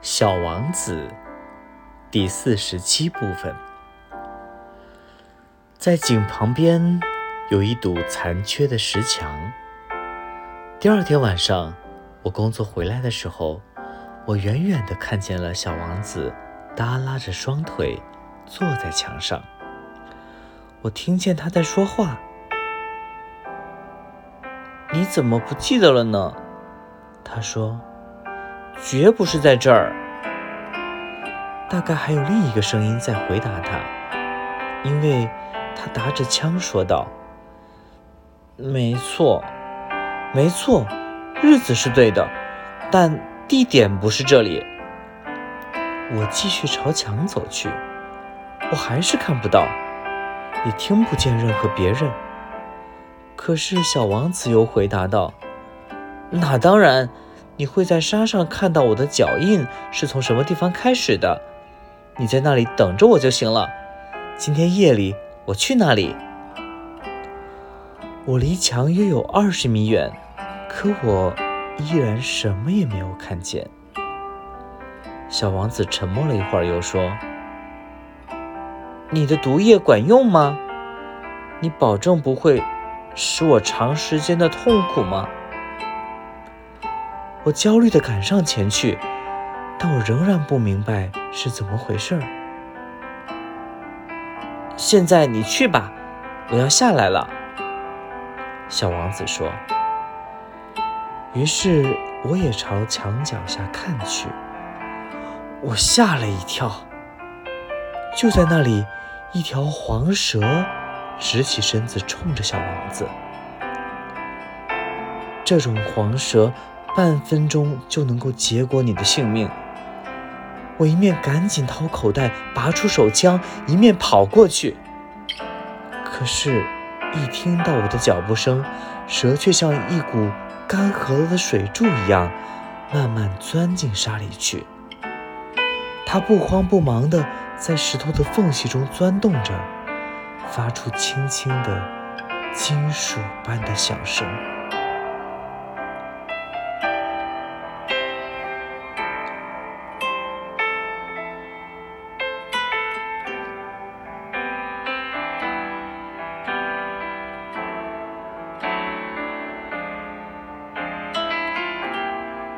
小王子第四十七部分，在井旁边有一堵残缺的石墙。第二天晚上，我工作回来的时候，我远远的看见了小王子耷拉着双腿坐在墙上。我听见他在说话：“你怎么不记得了呢？”他说。绝不是在这儿。大概还有另一个声音在回答他，因为他打着枪说道：“没错，没错，日子是对的，但地点不是这里。”我继续朝墙走去，我还是看不到，也听不见任何别人。可是小王子又回答道：“那当然。”你会在沙上看到我的脚印是从什么地方开始的？你在那里等着我就行了。今天夜里我去那里。我离墙约有二十米远，可我依然什么也没有看见。小王子沉默了一会儿，又说：“你的毒液管用吗？你保证不会使我长时间的痛苦吗？”我焦虑地赶上前去，但我仍然不明白是怎么回事。现在你去吧，我要下来了。”小王子说。于是我也朝墙脚下看去，我吓了一跳。就在那里，一条黄蛇直起身子冲着小王子。这种黄蛇。半分钟就能够结果你的性命。我一面赶紧掏口袋拔出手枪，一面跑过去。可是，一听到我的脚步声，蛇却像一股干涸了的水柱一样，慢慢钻进沙里去。它不慌不忙地在石头的缝隙中钻动着，发出轻轻的金属般的响声。